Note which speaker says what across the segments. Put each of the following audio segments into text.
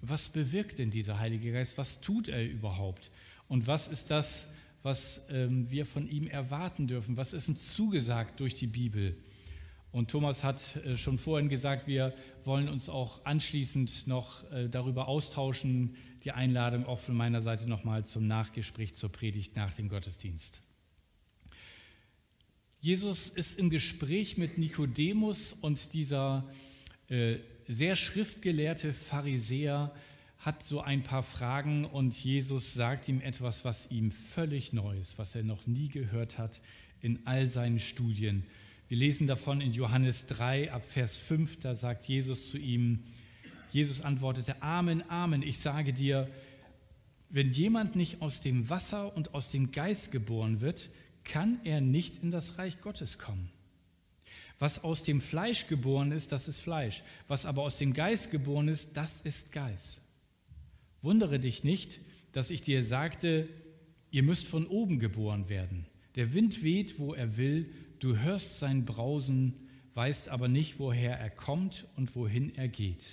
Speaker 1: was bewirkt denn dieser Heilige Geist? Was tut er überhaupt? Und was ist das, was ähm, wir von ihm erwarten dürfen? Was ist uns zugesagt durch die Bibel? Und Thomas hat äh, schon vorhin gesagt, wir wollen uns auch anschließend noch äh, darüber austauschen. Die Einladung auch von meiner Seite nochmal zum Nachgespräch zur Predigt nach dem Gottesdienst. Jesus ist im Gespräch mit Nikodemus und dieser äh, sehr schriftgelehrte Pharisäer hat so ein paar Fragen und Jesus sagt ihm etwas, was ihm völlig neu ist, was er noch nie gehört hat in all seinen Studien. Wir lesen davon in Johannes 3 ab Vers 5, da sagt Jesus zu ihm, Jesus antwortete, Amen, Amen, ich sage dir, wenn jemand nicht aus dem Wasser und aus dem Geist geboren wird, kann er nicht in das Reich Gottes kommen. Was aus dem Fleisch geboren ist, das ist Fleisch. Was aber aus dem Geist geboren ist, das ist Geist. Wundere dich nicht, dass ich dir sagte, ihr müsst von oben geboren werden. Der Wind weht, wo er will, du hörst sein Brausen, weißt aber nicht, woher er kommt und wohin er geht.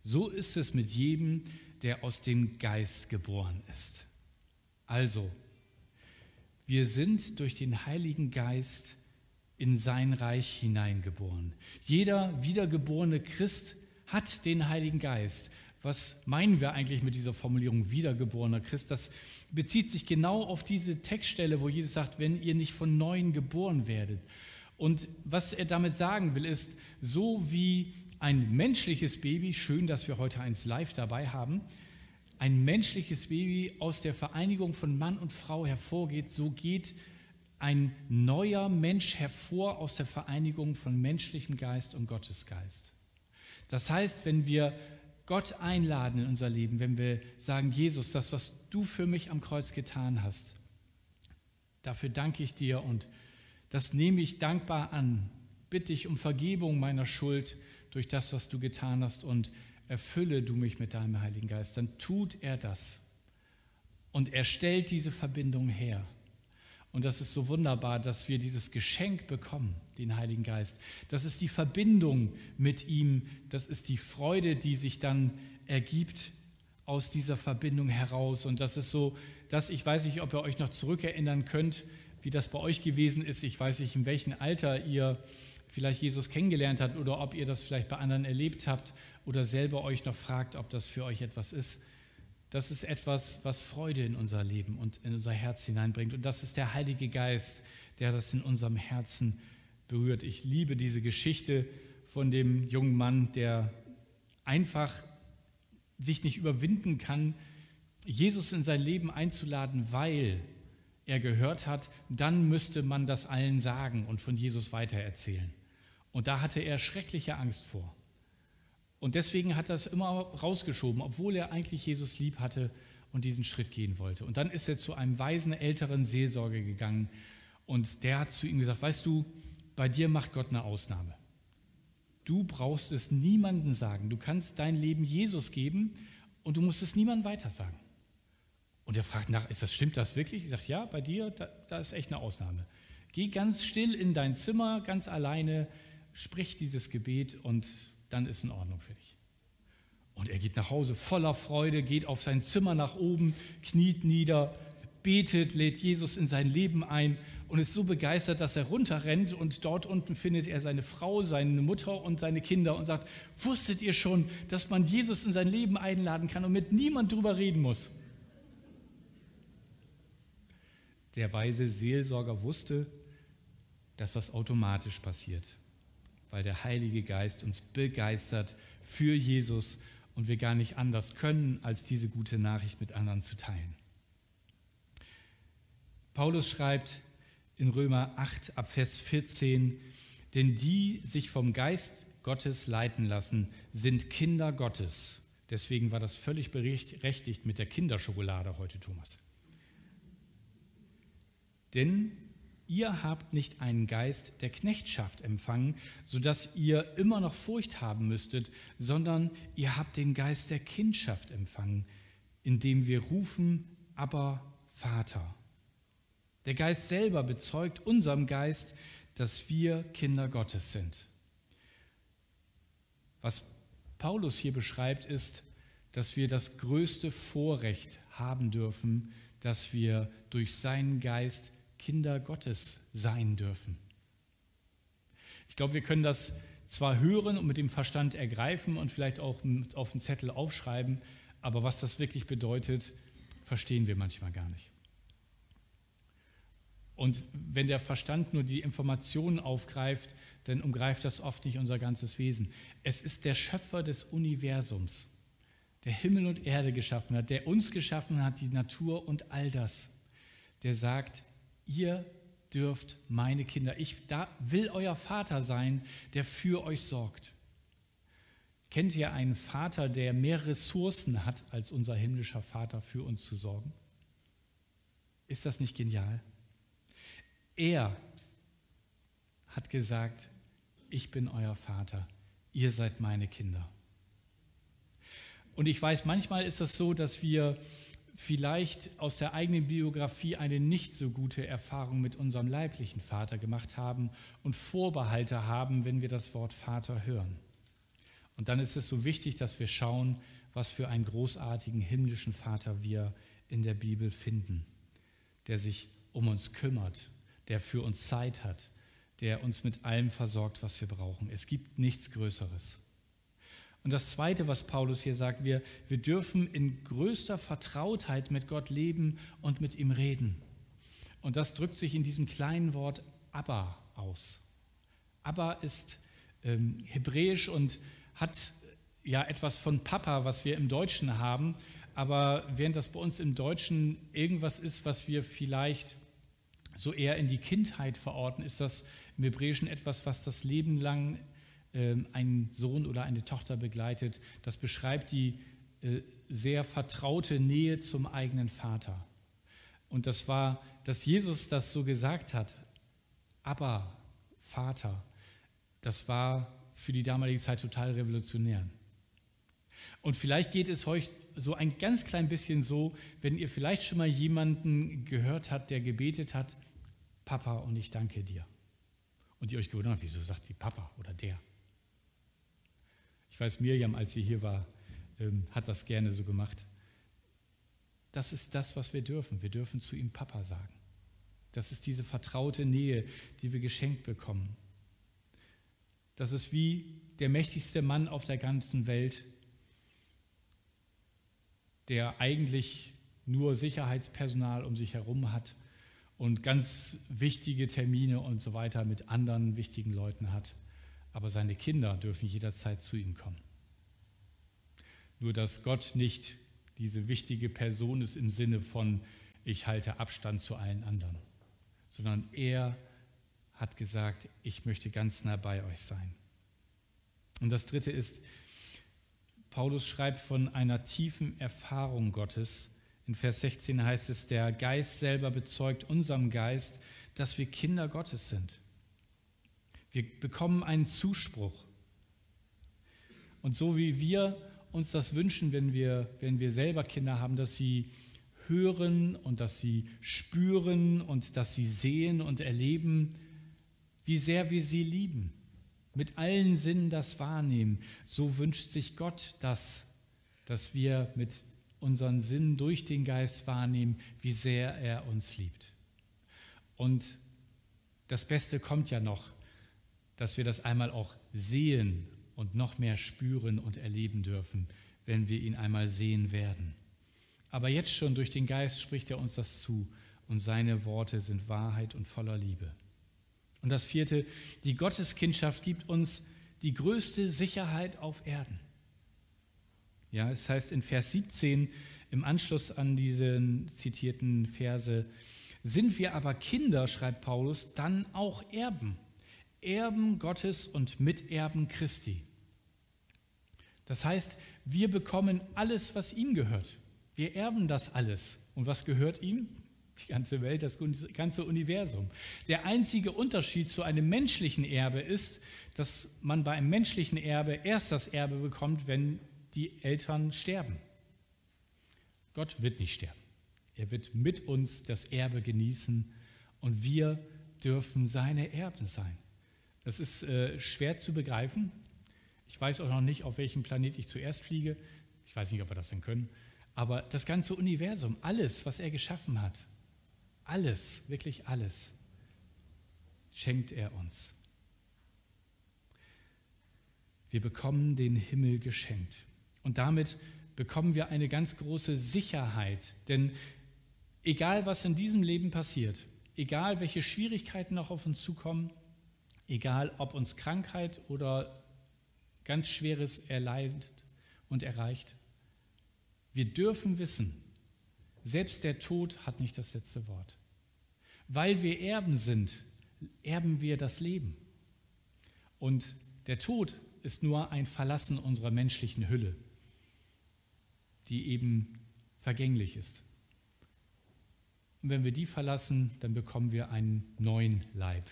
Speaker 1: So ist es mit jedem, der aus dem Geist geboren ist. Also, wir sind durch den Heiligen Geist in sein Reich hineingeboren. Jeder wiedergeborene Christ hat den Heiligen Geist. Was meinen wir eigentlich mit dieser Formulierung wiedergeborener Christ? Das bezieht sich genau auf diese Textstelle, wo Jesus sagt, wenn ihr nicht von neuem geboren werdet. Und was er damit sagen will, ist, so wie ein menschliches Baby, schön, dass wir heute eins live dabei haben, ein menschliches Baby aus der Vereinigung von Mann und Frau hervorgeht, so geht ein neuer Mensch hervor aus der Vereinigung von menschlichem Geist und Gottesgeist. Das heißt, wenn wir Gott einladen in unser Leben, wenn wir sagen, Jesus, das, was du für mich am Kreuz getan hast, dafür danke ich dir und das nehme ich dankbar an. Bitte ich um Vergebung meiner Schuld durch das, was du getan hast und erfülle du mich mit deinem Heiligen Geist, dann tut er das. Und er stellt diese Verbindung her. Und das ist so wunderbar, dass wir dieses Geschenk bekommen, den Heiligen Geist. Das ist die Verbindung mit ihm, das ist die Freude, die sich dann ergibt aus dieser Verbindung heraus. Und das ist so, dass ich weiß nicht, ob ihr euch noch zurückerinnern könnt, wie das bei euch gewesen ist. Ich weiß nicht, in welchem Alter ihr vielleicht Jesus kennengelernt habt oder ob ihr das vielleicht bei anderen erlebt habt oder selber euch noch fragt, ob das für euch etwas ist das ist etwas, was Freude in unser Leben und in unser Herz hineinbringt. Und das ist der Heilige Geist, der das in unserem Herzen berührt. Ich liebe diese Geschichte von dem jungen Mann, der einfach sich nicht überwinden kann, Jesus in sein Leben einzuladen, weil er gehört hat, dann müsste man das allen sagen und von Jesus weitererzählen. Und da hatte er schreckliche Angst vor. Und deswegen hat er es immer rausgeschoben, obwohl er eigentlich Jesus lieb hatte und diesen Schritt gehen wollte. Und dann ist er zu einem weisen älteren Seelsorger gegangen und der hat zu ihm gesagt, weißt du, bei dir macht Gott eine Ausnahme. Du brauchst es niemandem sagen. Du kannst dein Leben Jesus geben und du musst es niemandem weiter sagen. Und er fragt nach, ist das, stimmt das wirklich? Ich sage, ja, bei dir, da, da ist echt eine Ausnahme. Geh ganz still in dein Zimmer, ganz alleine, sprich dieses Gebet und dann ist in Ordnung für dich. Und er geht nach Hause voller Freude, geht auf sein Zimmer nach oben, kniet nieder, betet, lädt Jesus in sein Leben ein und ist so begeistert, dass er runterrennt und dort unten findet er seine Frau, seine Mutter und seine Kinder und sagt, wusstet ihr schon, dass man Jesus in sein Leben einladen kann und mit niemand drüber reden muss? Der weise Seelsorger wusste, dass das automatisch passiert weil der Heilige Geist uns begeistert für Jesus und wir gar nicht anders können, als diese gute Nachricht mit anderen zu teilen. Paulus schreibt in Römer 8 ab Vers 14, denn die sich vom Geist Gottes leiten lassen, sind Kinder Gottes. Deswegen war das völlig berechtigt mit der Kinderschokolade heute, Thomas. Denn ihr habt nicht einen Geist der Knechtschaft empfangen, sodass ihr immer noch Furcht haben müsstet, sondern ihr habt den Geist der Kindschaft empfangen, indem wir rufen, aber Vater. Der Geist selber bezeugt unserem Geist, dass wir Kinder Gottes sind. Was Paulus hier beschreibt, ist, dass wir das größte Vorrecht haben dürfen, dass wir durch seinen Geist Kinder Gottes sein dürfen. Ich glaube, wir können das zwar hören und mit dem Verstand ergreifen und vielleicht auch auf den Zettel aufschreiben, aber was das wirklich bedeutet, verstehen wir manchmal gar nicht. Und wenn der Verstand nur die Informationen aufgreift, dann umgreift das oft nicht unser ganzes Wesen. Es ist der Schöpfer des Universums, der Himmel und Erde geschaffen hat, der uns geschaffen hat, die Natur und all das, der sagt, ihr dürft meine Kinder, ich da will euer Vater sein, der für euch sorgt. Kennt ihr einen Vater, der mehr Ressourcen hat, als unser himmlischer Vater für uns zu sorgen? Ist das nicht genial? Er hat gesagt, ich bin euer Vater, ihr seid meine Kinder. Und ich weiß, manchmal ist das so, dass wir vielleicht aus der eigenen Biografie eine nicht so gute Erfahrung mit unserem leiblichen Vater gemacht haben und Vorbehalte haben, wenn wir das Wort Vater hören. Und dann ist es so wichtig, dass wir schauen, was für einen großartigen himmlischen Vater wir in der Bibel finden, der sich um uns kümmert, der für uns Zeit hat, der uns mit allem versorgt, was wir brauchen. Es gibt nichts Größeres. Und das Zweite, was Paulus hier sagt, wir, wir dürfen in größter Vertrautheit mit Gott leben und mit ihm reden. Und das drückt sich in diesem kleinen Wort Abba aus. Abba ist ähm, hebräisch und hat ja etwas von Papa, was wir im Deutschen haben. Aber während das bei uns im Deutschen irgendwas ist, was wir vielleicht so eher in die Kindheit verorten, ist das im Hebräischen etwas, was das Leben lang einen Sohn oder eine Tochter begleitet. Das beschreibt die äh, sehr vertraute Nähe zum eigenen Vater. Und das war, dass Jesus das so gesagt hat, aber Vater, das war für die damalige Zeit total revolutionär. Und vielleicht geht es euch so ein ganz klein bisschen so, wenn ihr vielleicht schon mal jemanden gehört habt, der gebetet hat, Papa und ich danke dir. Und ihr euch gewundert, wieso sagt die Papa oder der? Weiß, Mirjam, als sie hier war, ähm, hat das gerne so gemacht. Das ist das, was wir dürfen. Wir dürfen zu ihm Papa sagen. Das ist diese vertraute Nähe, die wir geschenkt bekommen. Das ist wie der mächtigste Mann auf der ganzen Welt, der eigentlich nur Sicherheitspersonal um sich herum hat und ganz wichtige Termine und so weiter mit anderen wichtigen Leuten hat. Aber seine Kinder dürfen jederzeit zu ihm kommen. Nur dass Gott nicht diese wichtige Person ist im Sinne von, ich halte Abstand zu allen anderen, sondern er hat gesagt, ich möchte ganz nah bei euch sein. Und das Dritte ist, Paulus schreibt von einer tiefen Erfahrung Gottes. In Vers 16 heißt es, der Geist selber bezeugt unserem Geist, dass wir Kinder Gottes sind. Wir bekommen einen Zuspruch. Und so wie wir uns das wünschen, wenn wir, wenn wir selber Kinder haben, dass sie hören und dass sie spüren und dass sie sehen und erleben, wie sehr wir sie lieben, mit allen Sinnen das wahrnehmen, so wünscht sich Gott das, dass wir mit unseren Sinnen durch den Geist wahrnehmen, wie sehr er uns liebt. Und das Beste kommt ja noch, dass wir das einmal auch sehen und noch mehr spüren und erleben dürfen, wenn wir ihn einmal sehen werden. Aber jetzt schon durch den Geist spricht er uns das zu und seine Worte sind Wahrheit und voller Liebe. Und das vierte, die Gotteskindschaft gibt uns die größte Sicherheit auf Erden. Ja, es heißt in Vers 17 im Anschluss an diesen zitierten Verse, sind wir aber Kinder, schreibt Paulus, dann auch Erben Erben Gottes und Miterben Christi. Das heißt, wir bekommen alles, was ihm gehört. Wir erben das alles. Und was gehört ihm? Die ganze Welt, das ganze Universum. Der einzige Unterschied zu einem menschlichen Erbe ist, dass man bei einem menschlichen Erbe erst das Erbe bekommt, wenn die Eltern sterben. Gott wird nicht sterben. Er wird mit uns das Erbe genießen und wir dürfen seine Erben sein. Das ist äh, schwer zu begreifen. Ich weiß auch noch nicht, auf welchem Planet ich zuerst fliege. Ich weiß nicht, ob wir das denn können. Aber das ganze Universum, alles, was er geschaffen hat, alles, wirklich alles, schenkt er uns. Wir bekommen den Himmel geschenkt. Und damit bekommen wir eine ganz große Sicherheit. Denn egal, was in diesem Leben passiert, egal, welche Schwierigkeiten noch auf uns zukommen, egal, ob uns Krankheit oder ganz Schweres erleidet und erreicht, wir dürfen wissen, selbst der Tod hat nicht das letzte Wort. Weil wir Erben sind, erben wir das Leben. Und der Tod ist nur ein Verlassen unserer menschlichen Hülle, die eben vergänglich ist. Und wenn wir die verlassen, dann bekommen wir einen neuen Leib,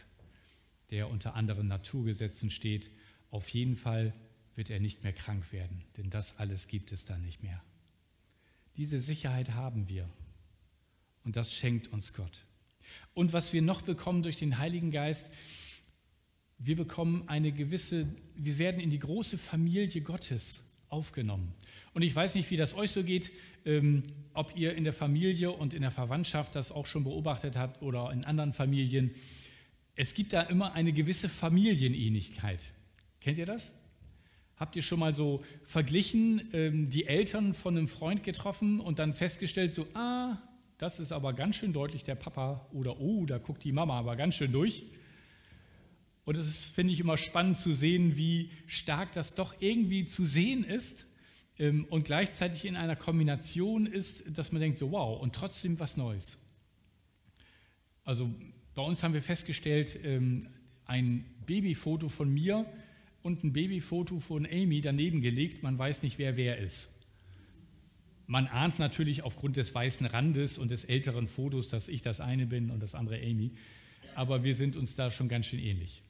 Speaker 1: der unter anderen Naturgesetzen steht. Auf jeden Fall wird er nicht mehr krank werden, denn das alles gibt es dann nicht mehr. Diese Sicherheit haben wir und das schenkt uns Gott. Und was wir noch bekommen durch den Heiligen Geist, wir bekommen eine gewisse, wir werden in die große Familie Gottes aufgenommen. Und ich weiß nicht, wie das euch so geht, ähm, ob ihr in der Familie und in der Verwandtschaft das auch schon beobachtet habt oder in anderen Familien. Es gibt da immer eine gewisse Familienähnlichkeit. Kennt ihr das? Habt ihr schon mal so verglichen, ähm, die Eltern von einem Freund getroffen und dann festgestellt, so, ah, das ist aber ganz schön deutlich der Papa oder oh, da guckt die Mama aber ganz schön durch. Und es finde ich immer spannend zu sehen, wie stark das doch irgendwie zu sehen ist ähm, und gleichzeitig in einer Kombination ist, dass man denkt, so wow, und trotzdem was Neues. Also bei uns haben wir festgestellt, ähm, ein Babyfoto von mir und ein Babyfoto von Amy daneben gelegt, man weiß nicht, wer wer ist. Man ahnt natürlich aufgrund des weißen Randes und des älteren Fotos, dass ich das eine bin und das andere Amy, aber wir sind uns da schon ganz schön ähnlich.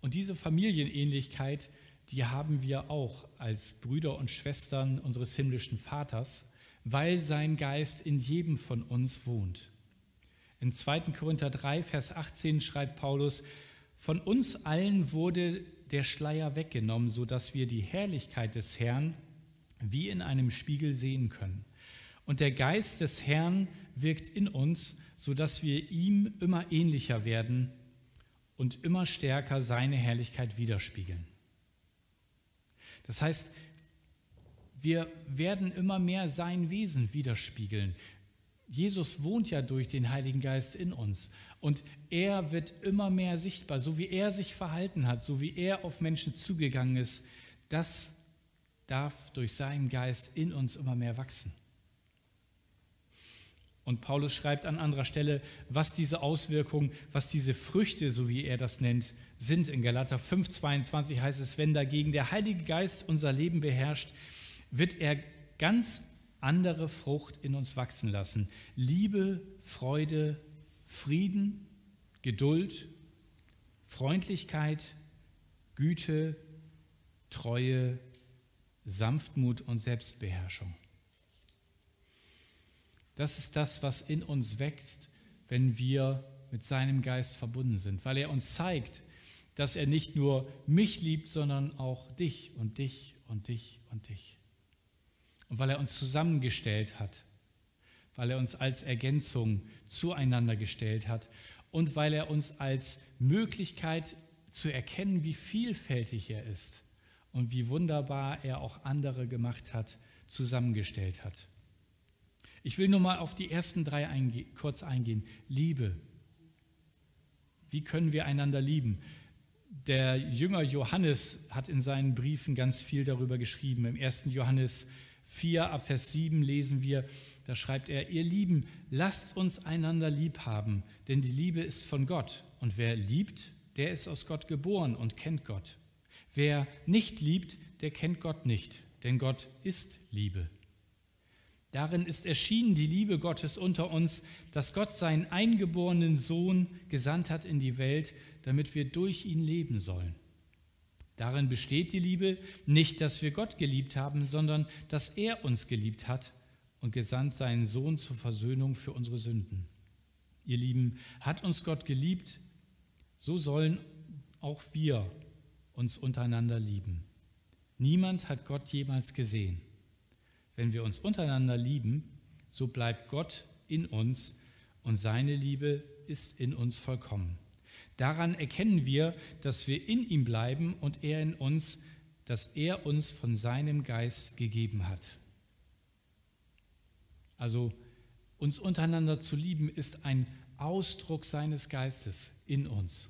Speaker 1: Und diese Familienähnlichkeit, die haben wir auch als Brüder und Schwestern unseres himmlischen Vaters, weil sein Geist in jedem von uns wohnt. In 2. Korinther 3, Vers 18 schreibt Paulus, von uns allen wurde der Schleier weggenommen, sodass wir die Herrlichkeit des Herrn wie in einem Spiegel sehen können. Und der Geist des Herrn wirkt in uns, sodass wir ihm immer ähnlicher werden und immer stärker seine Herrlichkeit widerspiegeln. Das heißt, wir werden immer mehr sein Wesen widerspiegeln. Jesus wohnt ja durch den Heiligen Geist in uns und er wird immer mehr sichtbar, so wie er sich verhalten hat, so wie er auf Menschen zugegangen ist. Das darf durch seinen Geist in uns immer mehr wachsen. Und Paulus schreibt an anderer Stelle, was diese Auswirkungen, was diese Früchte, so wie er das nennt, sind. In Galater 5,22 heißt es, wenn dagegen der Heilige Geist unser Leben beherrscht, wird er ganz andere Frucht in uns wachsen lassen. Liebe, Freude, Frieden, Geduld, Freundlichkeit, Güte, Treue, Sanftmut und Selbstbeherrschung. Das ist das, was in uns wächst, wenn wir mit seinem Geist verbunden sind, weil er uns zeigt, dass er nicht nur mich liebt, sondern auch dich und dich und dich und dich. Und weil er uns zusammengestellt hat, weil er uns als Ergänzung zueinander gestellt hat und weil er uns als Möglichkeit zu erkennen, wie vielfältig er ist und wie wunderbar er auch andere gemacht hat, zusammengestellt hat. Ich will nur mal auf die ersten drei einge kurz eingehen. Liebe. Wie können wir einander lieben? Der Jünger Johannes hat in seinen Briefen ganz viel darüber geschrieben. Im 1. Johannes 4 ab Vers 7 lesen wir, da schreibt er, ihr Lieben, lasst uns einander lieb haben, denn die Liebe ist von Gott. Und wer liebt, der ist aus Gott geboren und kennt Gott. Wer nicht liebt, der kennt Gott nicht, denn Gott ist Liebe. Darin ist erschienen die Liebe Gottes unter uns, dass Gott seinen eingeborenen Sohn gesandt hat in die Welt, damit wir durch ihn leben sollen. Darin besteht die Liebe nicht, dass wir Gott geliebt haben, sondern dass er uns geliebt hat und gesandt seinen Sohn zur Versöhnung für unsere Sünden. Ihr Lieben, hat uns Gott geliebt, so sollen auch wir uns untereinander lieben. Niemand hat Gott jemals gesehen. Wenn wir uns untereinander lieben, so bleibt Gott in uns und seine Liebe ist in uns vollkommen. Daran erkennen wir, dass wir in ihm bleiben und er in uns, dass er uns von seinem Geist gegeben hat. Also uns untereinander zu lieben ist ein Ausdruck seines Geistes in uns.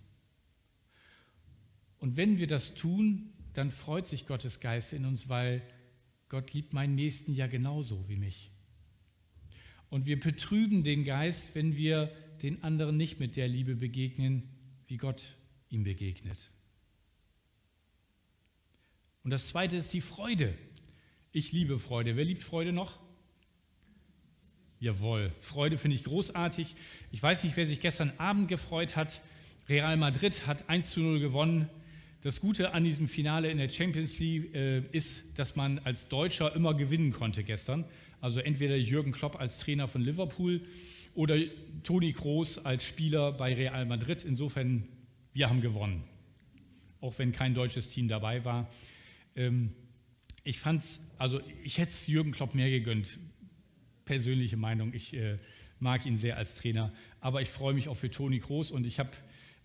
Speaker 1: Und wenn wir das tun, dann freut sich Gottes Geist in uns, weil Gott liebt meinen Nächsten ja genauso wie mich. Und wir betrüben den Geist, wenn wir den anderen nicht mit der Liebe begegnen, wie Gott ihm begegnet. Und das Zweite ist die Freude. Ich liebe Freude. Wer liebt Freude noch? Jawohl, Freude finde ich großartig. Ich weiß nicht, wer sich gestern Abend gefreut hat. Real Madrid hat 1 zu 0 gewonnen. Das Gute an diesem Finale in der Champions League äh, ist, dass man als Deutscher immer gewinnen konnte gestern. Also entweder Jürgen Klopp als Trainer von Liverpool oder Toni Kroos als Spieler bei Real Madrid. Insofern, wir haben gewonnen, auch wenn kein deutsches Team dabei war. Ähm, ich fand's, also ich hätte es Jürgen Klopp mehr gegönnt persönliche Meinung. Ich äh, mag ihn sehr als Trainer, aber ich freue mich auch für Toni Kroos und ich habe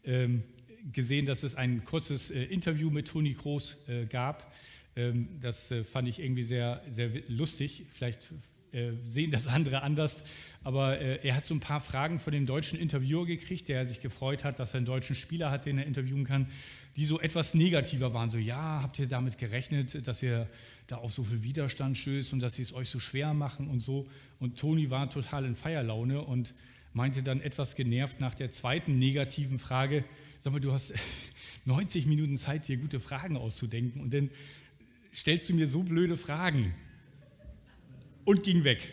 Speaker 1: ähm, gesehen, dass es ein kurzes äh, Interview mit Toni Kroos äh, gab. Ähm, das äh, fand ich irgendwie sehr, sehr lustig. Vielleicht äh, sehen das andere anders, aber äh, er hat so ein paar Fragen von dem deutschen Interviewer gekriegt, der sich gefreut hat, dass er einen deutschen Spieler hat, den er interviewen kann, die so etwas negativer waren. So, ja, habt ihr damit gerechnet, dass ihr da auf so viel Widerstand stößt und dass sie es euch so schwer machen und so. Und Toni war total in Feierlaune und meinte dann etwas genervt nach der zweiten negativen Frage, sag mal, du hast 90 Minuten Zeit, dir gute Fragen auszudenken und dann stellst du mir so blöde Fragen und ging weg.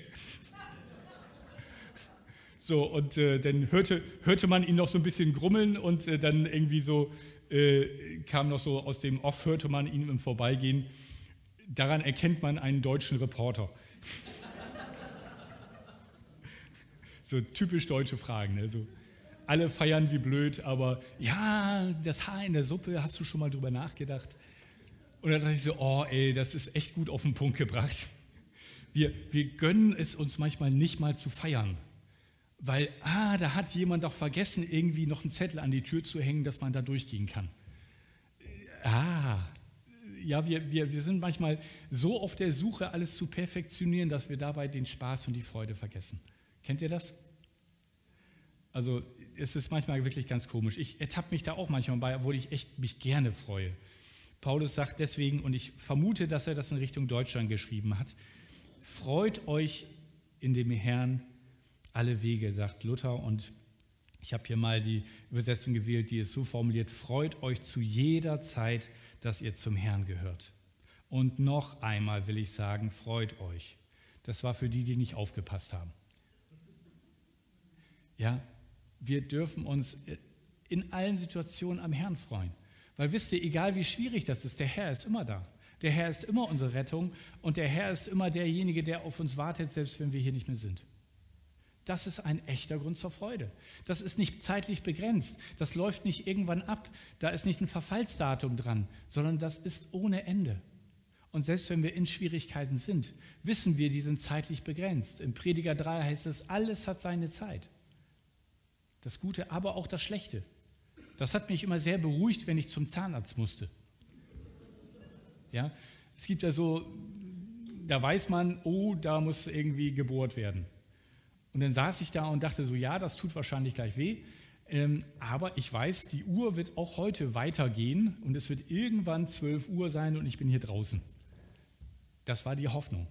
Speaker 1: So, und äh, dann hörte, hörte man ihn noch so ein bisschen grummeln und äh, dann irgendwie so äh, kam noch so aus dem Off, hörte man ihn im Vorbeigehen. Daran erkennt man einen deutschen Reporter. so typisch deutsche Fragen. Ne? So, alle feiern wie blöd, aber ja, das Haar in der Suppe, hast du schon mal drüber nachgedacht? Und dann dachte ich so, oh ey, das ist echt gut auf den Punkt gebracht. Wir, wir gönnen es uns manchmal nicht mal zu feiern, weil, ah, da hat jemand doch vergessen, irgendwie noch einen Zettel an die Tür zu hängen, dass man da durchgehen kann. Ah, ja, wir, wir, wir sind manchmal so auf der Suche, alles zu perfektionieren, dass wir dabei den Spaß und die Freude vergessen. Kennt ihr das? Also es ist manchmal wirklich ganz komisch. Ich ertappe mich da auch manchmal bei, obwohl ich echt mich gerne freue. Paulus sagt deswegen, und ich vermute, dass er das in Richtung Deutschland geschrieben hat, freut euch in dem Herrn alle Wege, sagt Luther. Und ich habe hier mal die Übersetzung gewählt, die es so formuliert, freut euch zu jeder Zeit, dass ihr zum Herrn gehört. Und noch einmal will ich sagen, freut euch. Das war für die, die nicht aufgepasst haben. Ja, wir dürfen uns in allen Situationen am Herrn freuen. Weil wisst ihr, egal wie schwierig das ist, der Herr ist immer da. Der Herr ist immer unsere Rettung und der Herr ist immer derjenige, der auf uns wartet, selbst wenn wir hier nicht mehr sind. Das ist ein echter Grund zur Freude. Das ist nicht zeitlich begrenzt. Das läuft nicht irgendwann ab. Da ist nicht ein Verfallsdatum dran, sondern das ist ohne Ende. Und selbst wenn wir in Schwierigkeiten sind, wissen wir, die sind zeitlich begrenzt. Im Prediger 3 heißt es, alles hat seine Zeit. Das Gute, aber auch das Schlechte. Das hat mich immer sehr beruhigt, wenn ich zum Zahnarzt musste. Ja, es gibt ja so, da weiß man, oh, da muss irgendwie gebohrt werden. Und dann saß ich da und dachte so, ja, das tut wahrscheinlich gleich weh. Ähm, aber ich weiß, die Uhr wird auch heute weitergehen und es wird irgendwann 12 Uhr sein und ich bin hier draußen. Das war die Hoffnung.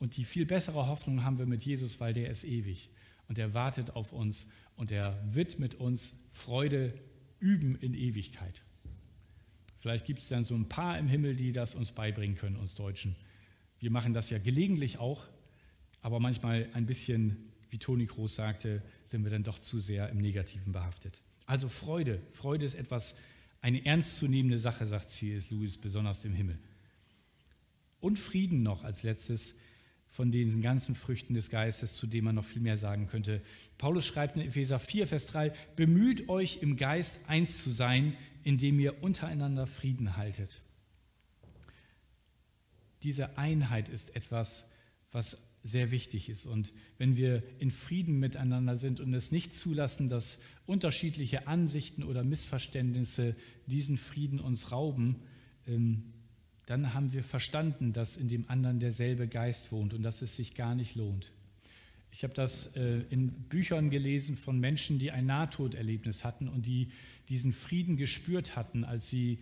Speaker 1: Und die viel bessere Hoffnung haben wir mit Jesus, weil der ist ewig und er wartet auf uns und er wird mit uns Freude üben in Ewigkeit. Vielleicht gibt es dann so ein paar im Himmel, die das uns beibringen können, uns Deutschen. Wir machen das ja gelegentlich auch, aber manchmal ein bisschen, wie Toni Groß sagte, sind wir dann doch zu sehr im Negativen behaftet. Also Freude. Freude ist etwas, eine ernstzunehmende Sache, sagt C.S. Lewis, besonders im Himmel. Und Frieden noch als letztes von den ganzen Früchten des Geistes, zu denen man noch viel mehr sagen könnte. Paulus schreibt in Epheser 4, Vers 3, bemüht euch im Geist eins zu sein, indem ihr untereinander Frieden haltet. diese Einheit ist etwas, was sehr wichtig ist. Und wenn wir in Frieden miteinander sind und es nicht zulassen, dass unterschiedliche Ansichten oder Missverständnisse diesen Frieden uns rauben, ähm, dann haben wir verstanden, dass in dem anderen derselbe Geist wohnt und dass es sich gar nicht lohnt. Ich habe das äh, in Büchern gelesen von Menschen, die ein Nahtoderlebnis hatten und die diesen Frieden gespürt hatten, als sie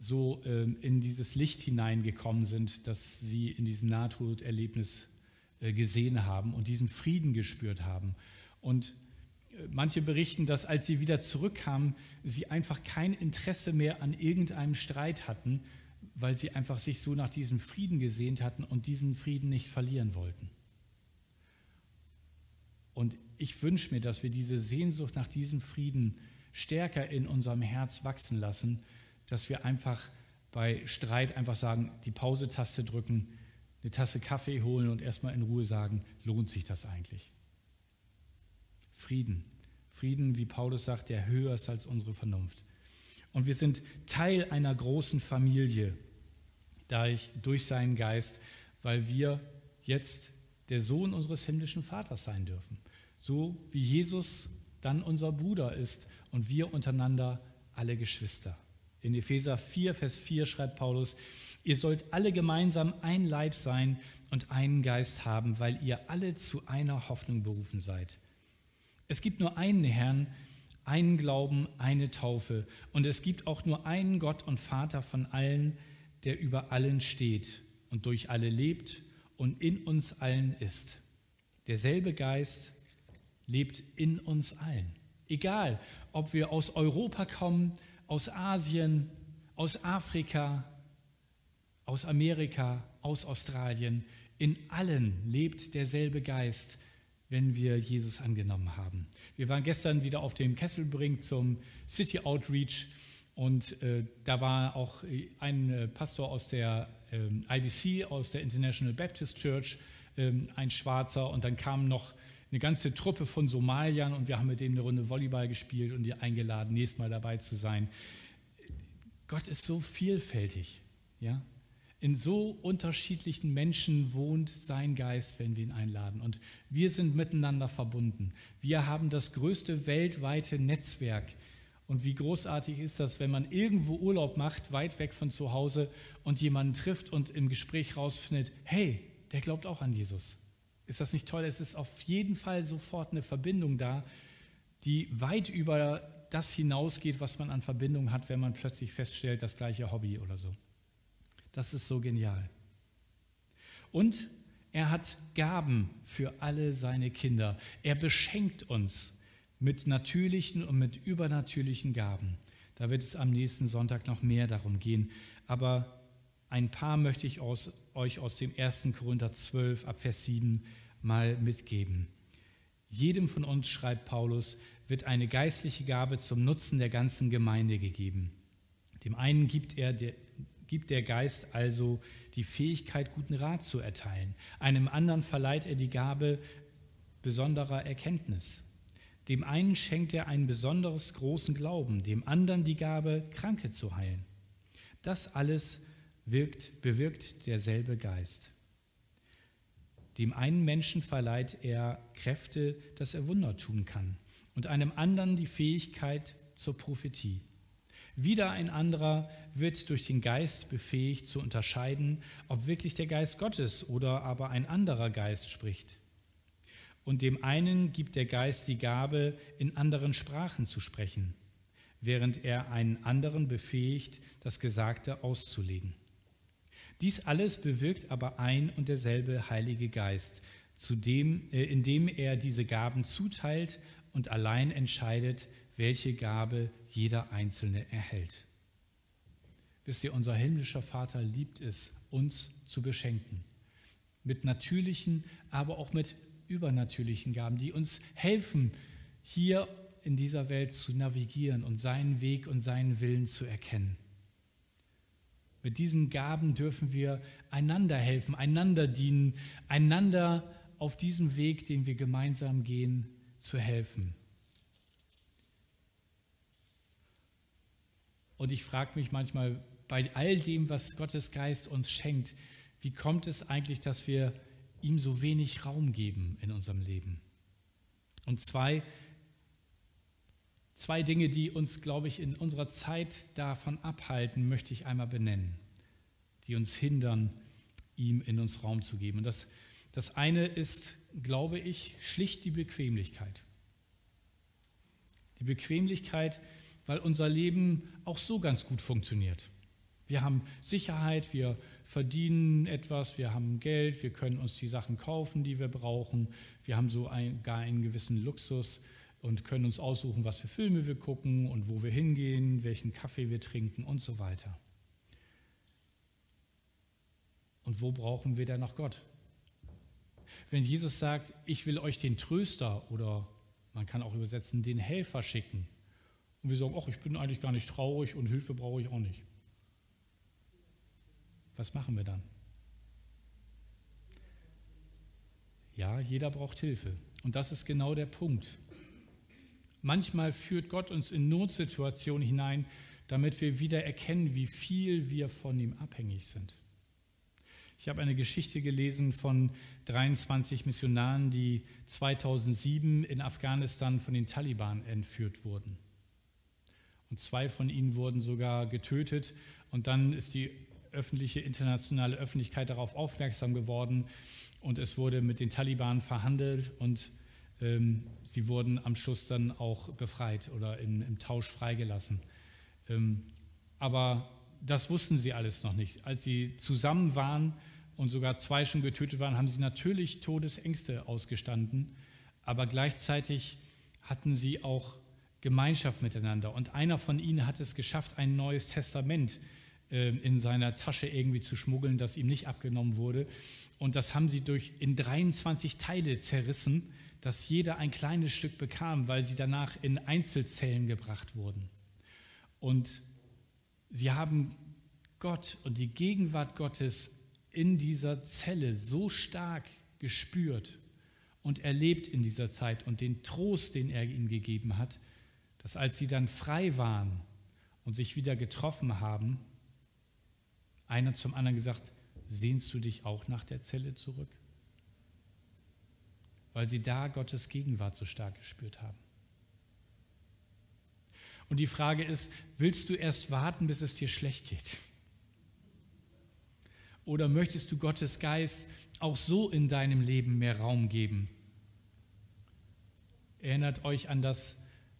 Speaker 1: so ähm, in dieses Licht hineingekommen sind, das sie in diesem Nahtoderlebnis äh, gesehen haben und diesen Frieden gespürt haben. Und äh, manche berichten, dass als sie wieder zurückkamen, sie einfach kein Interesse mehr an irgendeinem Streit hatten, weil sie einfach sich so nach diesem Frieden gesehnt hatten und diesen Frieden nicht verlieren wollten. Und ich wünsche mir, dass wir diese Sehnsucht nach diesem Frieden stärker in unserem Herz wachsen lassen, dass wir einfach bei Streit einfach sagen, die Pause-Taste drücken, eine Tasse Kaffee holen und erstmal in Ruhe sagen, lohnt sich das eigentlich? Frieden. Frieden, wie Paulus sagt, der höher ist als unsere Vernunft. Und wir sind Teil einer großen Familie durch seinen Geist, weil wir jetzt der Sohn unseres himmlischen Vaters sein dürfen. So wie Jesus dann unser Bruder ist und wir untereinander alle Geschwister. In Epheser 4, Vers 4 schreibt Paulus, ihr sollt alle gemeinsam ein Leib sein und einen Geist haben, weil ihr alle zu einer Hoffnung berufen seid. Es gibt nur einen Herrn, einen Glauben, eine Taufe und es gibt auch nur einen Gott und Vater von allen, der über allen steht und durch alle lebt und in uns allen ist. Derselbe Geist lebt in uns allen. Egal, ob wir aus Europa kommen, aus Asien, aus Afrika, aus Amerika, aus Australien, in allen lebt derselbe Geist, wenn wir Jesus angenommen haben. Wir waren gestern wieder auf dem Kesselbrink zum City Outreach und äh, da war auch ein äh, Pastor aus der äh, IBC, aus der International Baptist Church, ähm, ein Schwarzer und dann kamen noch eine ganze Truppe von Somaliern und wir haben mit denen eine Runde Volleyball gespielt und die eingeladen, nächstes Mal dabei zu sein. Gott ist so vielfältig. Ja? In so unterschiedlichen Menschen wohnt sein Geist, wenn wir ihn einladen. Und wir sind miteinander verbunden. Wir haben das größte weltweite Netzwerk. Und wie großartig ist das, wenn man irgendwo Urlaub macht, weit weg von zu Hause und jemanden trifft und im Gespräch rausfindet, hey, der glaubt auch an Jesus. Ist das nicht toll? Es ist auf jeden Fall sofort eine Verbindung da, die weit über das hinausgeht, was man an Verbindung hat, wenn man plötzlich feststellt, das gleiche Hobby oder so. Das ist so genial. Und er hat Gaben für alle seine Kinder. Er beschenkt uns mit natürlichen und mit übernatürlichen Gaben. Da wird es am nächsten Sonntag noch mehr darum gehen. Aber ein paar möchte ich aus, euch aus dem 1. Korinther 12 ab Vers 7 mal mitgeben. Jedem von uns, schreibt Paulus, wird eine geistliche Gabe zum Nutzen der ganzen Gemeinde gegeben. Dem einen gibt, er der, gibt der Geist also die Fähigkeit, guten Rat zu erteilen. Einem anderen verleiht er die Gabe besonderer Erkenntnis. Dem einen schenkt er einen besonders großen Glauben, dem anderen die Gabe, Kranke zu heilen. Das alles wirkt, bewirkt derselbe Geist. Dem einen Menschen verleiht er Kräfte, dass er Wunder tun kann, und einem anderen die Fähigkeit zur Prophetie. Wieder ein anderer wird durch den Geist befähigt zu unterscheiden, ob wirklich der Geist Gottes oder aber ein anderer Geist spricht. Und dem einen gibt der Geist die Gabe, in anderen Sprachen zu sprechen, während er einen anderen befähigt, das Gesagte auszulegen. Dies alles bewirkt aber ein und derselbe Heilige Geist, dem, äh, indem er diese Gaben zuteilt und allein entscheidet, welche Gabe jeder Einzelne erhält. Wisst ihr, unser himmlischer Vater liebt es, uns zu beschenken. Mit natürlichen, aber auch mit übernatürlichen Gaben, die uns helfen, hier in dieser Welt zu navigieren und seinen Weg und seinen Willen zu erkennen. Mit diesen Gaben dürfen wir einander helfen, einander dienen, einander auf diesem Weg, den wir gemeinsam gehen, zu helfen. Und ich frage mich manchmal, bei all dem, was Gottes Geist uns schenkt, wie kommt es eigentlich, dass wir ihm so wenig Raum geben in unserem Leben? Und zwei, zwei Dinge, die uns, glaube ich, in unserer Zeit davon abhalten, möchte ich einmal benennen, die uns hindern, ihm in uns Raum zu geben. Und das, das eine ist, glaube ich, schlicht die Bequemlichkeit. Die Bequemlichkeit, weil unser Leben auch so ganz gut funktioniert. Wir haben Sicherheit, wir verdienen etwas, wir haben Geld, wir können uns die Sachen kaufen, die wir brauchen, wir haben so ein, gar einen gewissen Luxus und können uns aussuchen, was für Filme wir gucken und wo wir hingehen, welchen Kaffee wir trinken und so weiter. Und wo brauchen wir dann noch Gott? Wenn Jesus sagt, ich will euch den Tröster oder man kann auch übersetzen, den Helfer schicken. Und wir sagen, ach, ich bin eigentlich gar nicht traurig und Hilfe brauche ich auch nicht. Was machen wir dann? Ja, jeder braucht Hilfe. Und das ist genau der Punkt. Manchmal führt Gott uns in Notsituationen hinein, damit wir wieder erkennen, wie viel wir von ihm abhängig sind. Ich habe eine Geschichte gelesen von 23 Missionaren, die 2007 in Afghanistan von den Taliban entführt wurden. Und zwei von ihnen wurden sogar getötet. Und dann ist die öffentliche, internationale Öffentlichkeit darauf aufmerksam geworden. Und es wurde mit den Taliban verhandelt und ähm, sie wurden am Schluss dann auch befreit oder in, im Tausch freigelassen. Ähm, aber das wussten sie alles noch nicht. Als sie zusammen waren und sogar zwei schon getötet waren, haben sie natürlich Todesängste ausgestanden, aber gleichzeitig hatten sie auch Gemeinschaft miteinander. Und einer von ihnen hat es geschafft, ein neues Testament äh, in seiner Tasche irgendwie zu schmuggeln, das ihm nicht abgenommen wurde. Und das haben sie durch in 23 Teile zerrissen, dass jeder ein kleines Stück bekam, weil sie danach in Einzelzellen gebracht wurden. Und sie haben Gott und die Gegenwart Gottes in dieser Zelle so stark gespürt und erlebt in dieser Zeit und den Trost, den er ihnen gegeben hat, dass als sie dann frei waren und sich wieder getroffen haben, einer zum anderen gesagt, sehnst du dich auch nach der Zelle zurück? Weil sie da Gottes Gegenwart so stark gespürt haben. Und die Frage ist, willst du erst warten, bis es dir schlecht geht? Oder möchtest du Gottes Geist auch so in deinem Leben mehr Raum geben? Erinnert euch an das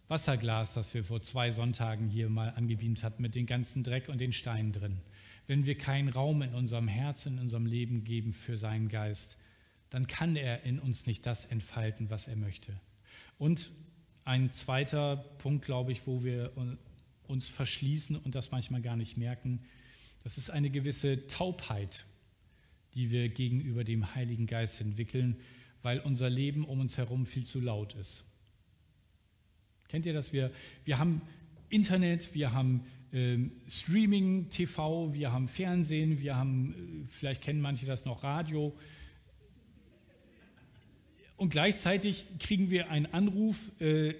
Speaker 1: Wasserglas, das wir vor zwei Sonntagen hier mal angebeamt hatten, mit dem ganzen Dreck und den Steinen drin. Wenn wir keinen Raum in unserem Herzen, in unserem Leben geben für seinen Geist, dann kann er in uns nicht das entfalten, was er möchte. Und ein zweiter Punkt, glaube ich, wo wir uns verschließen und das manchmal gar nicht merken, das ist eine gewisse Taubheit, die wir gegenüber dem Heiligen Geist entwickeln, weil unser Leben um uns herum viel zu laut ist. Kennt ihr das? Wir, wir haben Internet, wir haben Streaming, TV, wir haben Fernsehen, wir haben, äh, vielleicht kennen manche das noch, Radio. Und gleichzeitig kriegen wir einen Anruf, äh,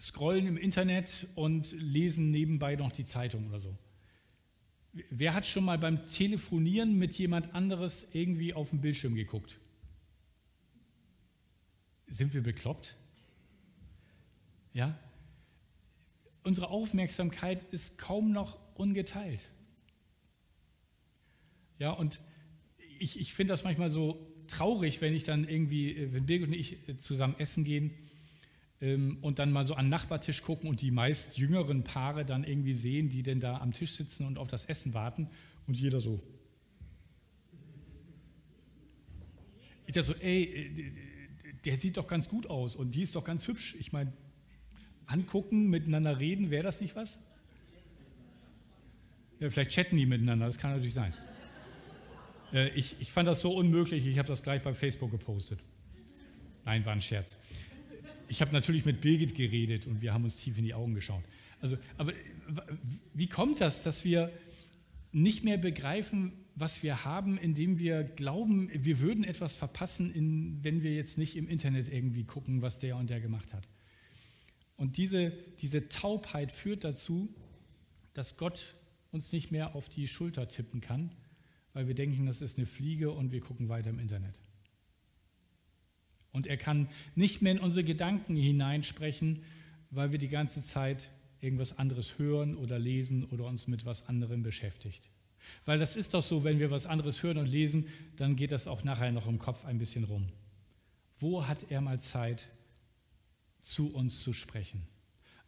Speaker 1: scrollen im Internet und lesen nebenbei noch die Zeitung oder so. Wer hat schon mal beim Telefonieren mit jemand anderes irgendwie auf den Bildschirm geguckt? Sind wir bekloppt? Ja? Unsere Aufmerksamkeit ist kaum noch ungeteilt. Ja, und ich, ich finde das manchmal so traurig, wenn ich dann irgendwie, wenn Birgit und ich zusammen essen gehen ähm, und dann mal so an den Nachbartisch gucken und die meist jüngeren Paare dann irgendwie sehen, die denn da am Tisch sitzen und auf das Essen warten und jeder so. Ich dachte so, ey, der sieht doch ganz gut aus und die ist doch ganz hübsch. Ich meine, angucken, miteinander reden, wäre das nicht was? Ja, vielleicht chatten die miteinander, das kann natürlich sein. Äh, ich, ich fand das so unmöglich, ich habe das gleich bei Facebook gepostet. Nein, war ein Scherz. Ich habe natürlich mit Birgit geredet und wir haben uns tief in die Augen geschaut. Also, aber wie kommt das, dass wir nicht mehr begreifen, was wir haben, indem wir glauben, wir würden etwas verpassen, in, wenn wir jetzt nicht im Internet irgendwie gucken, was der und der gemacht hat? Und diese, diese Taubheit führt dazu, dass Gott uns nicht mehr auf die Schulter tippen kann, weil wir denken, das ist eine Fliege und wir gucken weiter im Internet. Und er kann nicht mehr in unsere Gedanken hineinsprechen, weil wir die ganze Zeit irgendwas anderes hören oder lesen oder uns mit was anderem beschäftigt. Weil das ist doch so, wenn wir was anderes hören und lesen, dann geht das auch nachher noch im Kopf ein bisschen rum. Wo hat er mal Zeit, zu uns zu sprechen?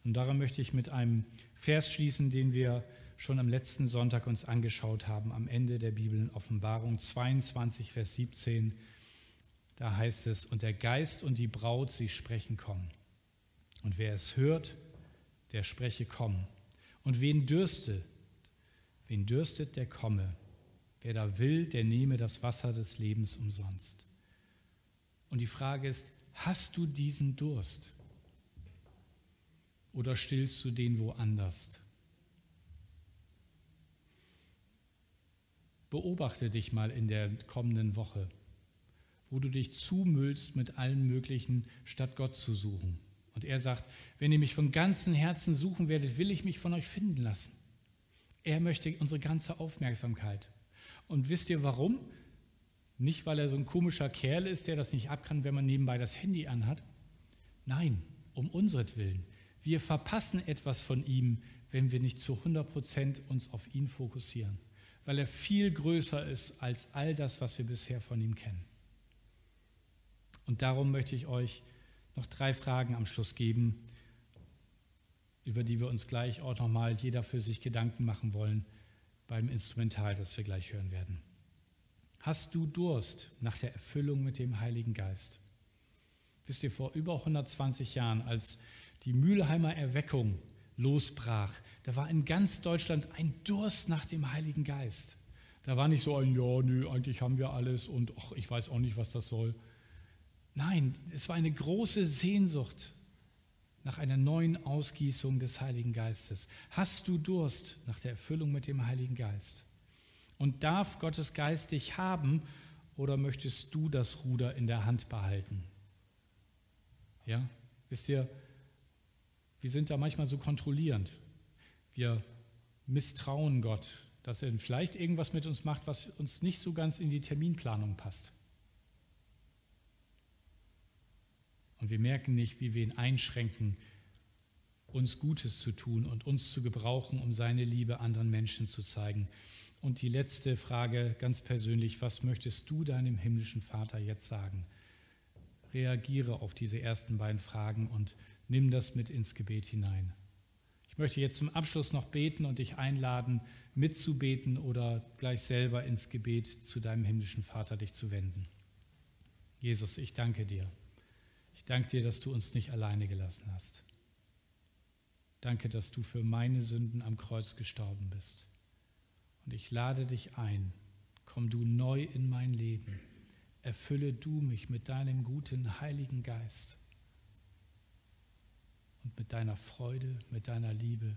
Speaker 1: Und daran möchte ich mit einem Vers schließen, den wir schon am letzten Sonntag uns angeschaut haben, am Ende der Bibel in Offenbarung 22, Vers 17. Da heißt es, und der Geist und die Braut, sie sprechen, komm. Und wer es hört, der spreche, komm. Und wen dürstet, wen dürstet, der komme. Wer da will, der nehme das Wasser des Lebens umsonst. Und die Frage ist, hast du diesen Durst? Oder stillst du den woanders? Beobachte dich mal in der kommenden Woche, wo du dich zumüllst mit allen möglichen, statt Gott zu suchen. Und er sagt, wenn ihr mich von ganzem Herzen suchen werdet, will ich mich von euch finden lassen. Er möchte unsere ganze Aufmerksamkeit. Und wisst ihr warum? Nicht, weil er so ein komischer Kerl ist, der das nicht abkann, wenn man nebenbei das Handy anhat. Nein, um unseretwillen. Wir verpassen etwas von ihm, wenn wir nicht zu 100 Prozent uns auf ihn fokussieren weil er viel größer ist als all das, was wir bisher von ihm kennen. Und darum möchte ich euch noch drei Fragen am Schluss geben, über die wir uns gleich auch nochmal jeder für sich Gedanken machen wollen beim Instrumental, das wir gleich hören werden. Hast du Durst nach der Erfüllung mit dem Heiligen Geist? Wisst ihr, vor über 120 Jahren, als die Mülheimer Erweckung losbrach, da war in ganz Deutschland ein Durst nach dem Heiligen Geist. Da war nicht so ein, ja, nö, eigentlich haben wir alles und ach, ich weiß auch nicht, was das soll. Nein, es war eine große Sehnsucht nach einer neuen Ausgießung des Heiligen Geistes. Hast du Durst nach der Erfüllung mit dem Heiligen Geist? Und darf Gottes Geist dich haben oder möchtest du das Ruder in der Hand behalten? Ja, wisst ihr, wir sind da manchmal so kontrollierend. Wir misstrauen Gott, dass er vielleicht irgendwas mit uns macht, was uns nicht so ganz in die Terminplanung passt. Und wir merken nicht, wie wir ihn einschränken, uns Gutes zu tun und uns zu gebrauchen, um seine Liebe anderen Menschen zu zeigen. Und die letzte Frage ganz persönlich, was möchtest du deinem himmlischen Vater jetzt sagen? Reagiere auf diese ersten beiden Fragen und nimm das mit ins Gebet hinein. Ich möchte jetzt zum Abschluss noch beten und dich einladen, mitzubeten oder gleich selber ins Gebet zu deinem himmlischen Vater dich zu wenden. Jesus, ich danke dir. Ich danke dir, dass du uns nicht alleine gelassen hast. Danke, dass du für meine Sünden am Kreuz gestorben bist. Und ich lade dich ein, komm du neu in mein Leben. Erfülle du mich mit deinem guten Heiligen Geist und mit deiner Freude, mit deiner Liebe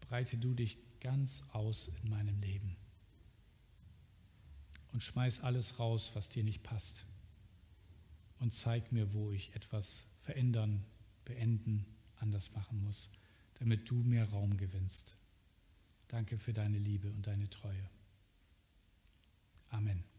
Speaker 1: breite du dich ganz aus in meinem Leben. Und schmeiß alles raus, was dir nicht passt. Und zeig mir, wo ich etwas verändern, beenden, anders machen muss, damit du mehr Raum gewinnst. Danke für deine Liebe und deine Treue. Amen.